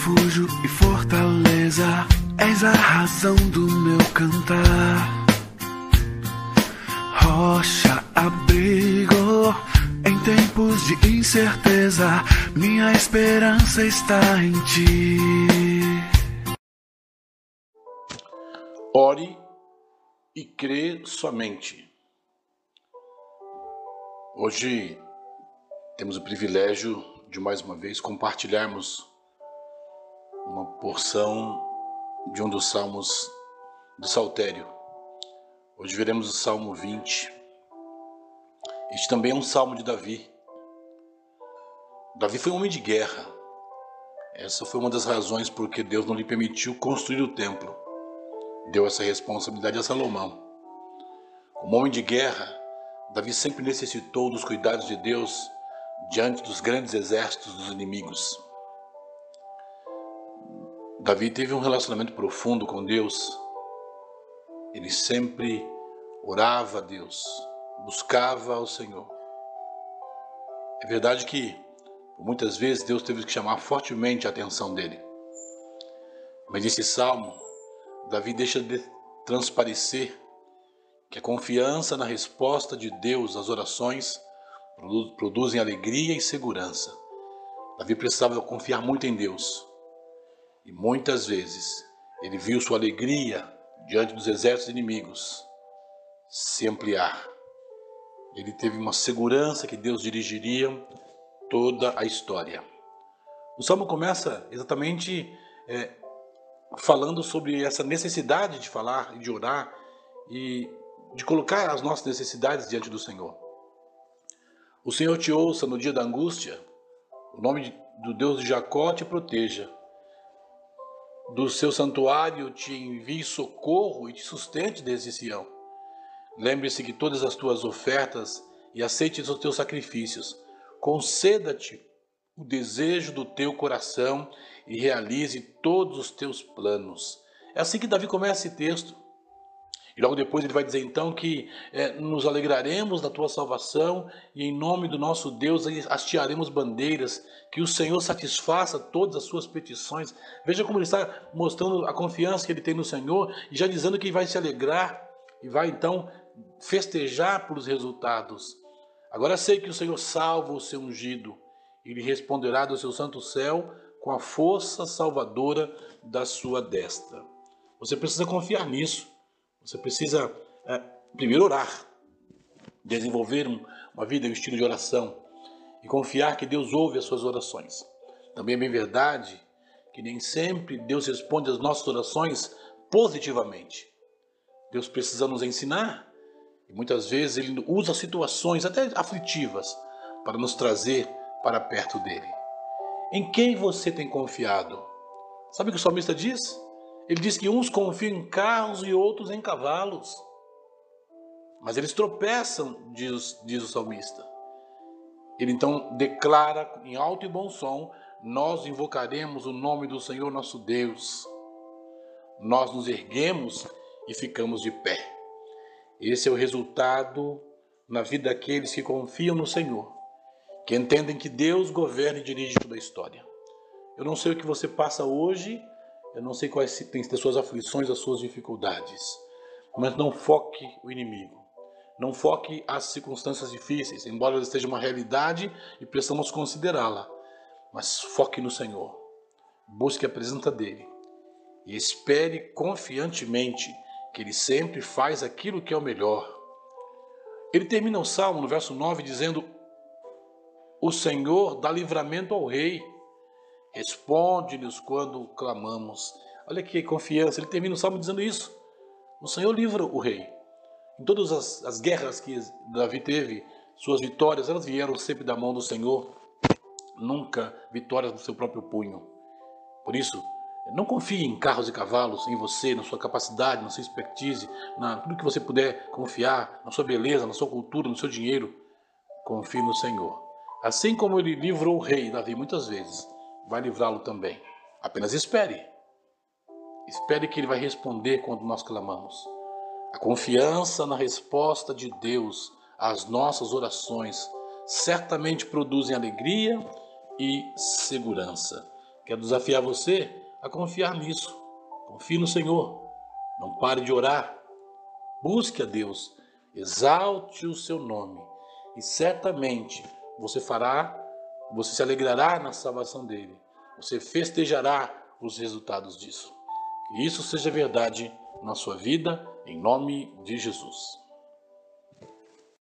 refúgio e fortaleza, és a razão do meu cantar. Rocha, abrigo, em tempos de incerteza, minha esperança está em ti. Ore e crê somente. Hoje temos o privilégio de mais uma vez compartilharmos uma porção de um dos salmos do Saltério. Hoje veremos o Salmo 20. Este também é um salmo de Davi. Davi foi um homem de guerra. Essa foi uma das razões por que Deus não lhe permitiu construir o templo. Deu essa responsabilidade a Salomão. Como homem de guerra, Davi sempre necessitou dos cuidados de Deus diante dos grandes exércitos dos inimigos. Davi teve um relacionamento profundo com Deus. Ele sempre orava a Deus, buscava ao Senhor. É verdade que muitas vezes Deus teve que chamar fortemente a atenção dele. Mas esse salmo, Davi deixa de transparecer que a confiança na resposta de Deus às orações produzem alegria e segurança. Davi precisava confiar muito em Deus. E muitas vezes ele viu sua alegria diante dos exércitos inimigos se ampliar. Ele teve uma segurança que Deus dirigiria toda a história. O salmo começa exatamente é, falando sobre essa necessidade de falar e de orar e de colocar as nossas necessidades diante do Senhor. O Senhor te ouça no dia da angústia, o nome do Deus de Jacó te proteja. Do seu santuário te envie socorro e te sustente desde Sião. Lembre-se que todas as tuas ofertas e aceite os teus sacrifícios. Conceda-te o desejo do teu coração e realize todos os teus planos. É assim que Davi começa esse texto. E logo depois ele vai dizer então que é, nos alegraremos da tua salvação e em nome do nosso Deus hastearemos bandeiras, que o Senhor satisfaça todas as suas petições. Veja como ele está mostrando a confiança que ele tem no Senhor e já dizendo que vai se alegrar e vai então festejar pelos resultados. Agora sei que o Senhor salva o seu ungido e lhe responderá do seu santo céu com a força salvadora da sua destra. Você precisa confiar nisso. Você precisa é, primeiro orar, desenvolver um, uma vida um estilo de oração e confiar que Deus ouve as suas orações. Também é bem verdade que nem sempre Deus responde às nossas orações positivamente. Deus precisa nos ensinar e muitas vezes Ele usa situações até aflitivas para nos trazer para perto dele. Em quem você tem confiado? Sabe o que o salmista diz? Ele diz que uns confiam em carros e outros em cavalos. Mas eles tropeçam, diz, diz o salmista. Ele então declara em alto e bom som: Nós invocaremos o nome do Senhor nosso Deus. Nós nos erguemos e ficamos de pé. Esse é o resultado na vida daqueles que confiam no Senhor, que entendem que Deus governa e dirige toda a história. Eu não sei o que você passa hoje eu não sei quais têm as suas aflições, as suas dificuldades, mas não foque o inimigo. Não foque as circunstâncias difíceis, embora ela esteja uma realidade e precisamos considerá-la. Mas foque no Senhor. Busque a presença dele e espere confiantemente que ele sempre faz aquilo que é o melhor. Ele termina o salmo no verso 9 dizendo: O Senhor dá livramento ao rei Responde-nos quando clamamos. Olha que confiança. Ele termina o salmo dizendo isso. O Senhor livra o rei. Em todas as, as guerras que Davi teve, suas vitórias, elas vieram sempre da mão do Senhor. Nunca vitórias do seu próprio punho. Por isso, não confie em carros e cavalos, em você, na sua capacidade, na sua expertise, na tudo que você puder confiar, na sua beleza, na sua cultura, no seu dinheiro. Confie no Senhor. Assim como ele livrou o rei Davi muitas vezes, vai livrá-lo também. Apenas espere. Espere que ele vai responder quando nós clamamos. A confiança na resposta de Deus às nossas orações certamente produzem alegria e segurança. Quero desafiar você a confiar nisso. Confie no Senhor. Não pare de orar. Busque a Deus. Exalte o seu nome. E certamente você fará, você se alegrará na salvação dele. Você festejará os resultados disso. Que isso seja verdade na sua vida, em nome de Jesus.